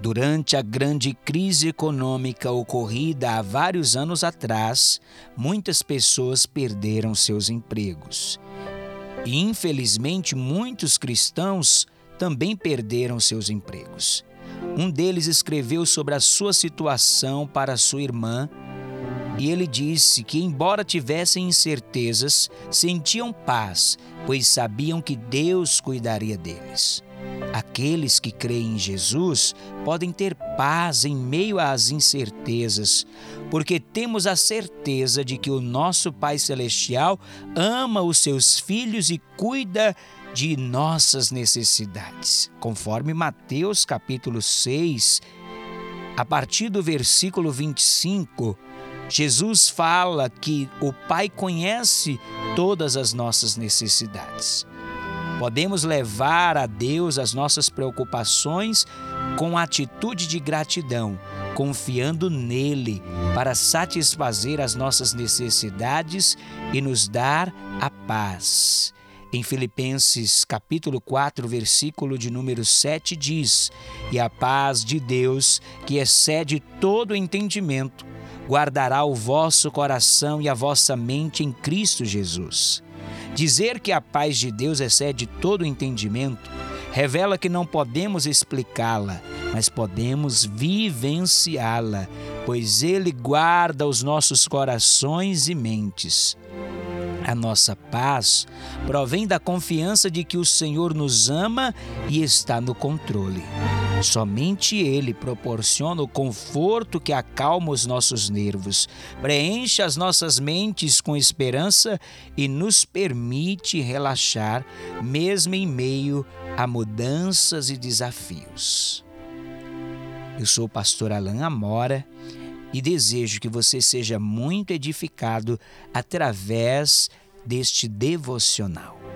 Durante a grande crise econômica ocorrida há vários anos atrás, muitas pessoas perderam seus empregos. E, infelizmente, muitos cristãos também perderam seus empregos. Um deles escreveu sobre a sua situação para sua irmã e ele disse que, embora tivessem incertezas, sentiam paz, pois sabiam que Deus cuidaria deles. Aqueles que creem em Jesus podem ter paz em meio às incertezas, porque temos a certeza de que o nosso Pai Celestial ama os seus filhos e cuida de nossas necessidades. Conforme Mateus capítulo 6, a partir do versículo 25, Jesus fala que o Pai conhece todas as nossas necessidades. Podemos levar a Deus as nossas preocupações com atitude de gratidão, confiando nele para satisfazer as nossas necessidades e nos dar a paz. Em Filipenses capítulo 4, versículo de número 7 diz: "E a paz de Deus, que excede todo entendimento, guardará o vosso coração e a vossa mente em Cristo Jesus. Dizer que a paz de Deus excede todo entendimento revela que não podemos explicá-la, mas podemos vivenciá-la, pois Ele guarda os nossos corações e mentes. A nossa paz provém da confiança de que o Senhor nos ama e está no controle. Somente Ele proporciona o conforto que acalma os nossos nervos, preenche as nossas mentes com esperança e nos permite relaxar, mesmo em meio a mudanças e desafios. Eu sou o pastor Alain Amora e desejo que você seja muito edificado através deste devocional.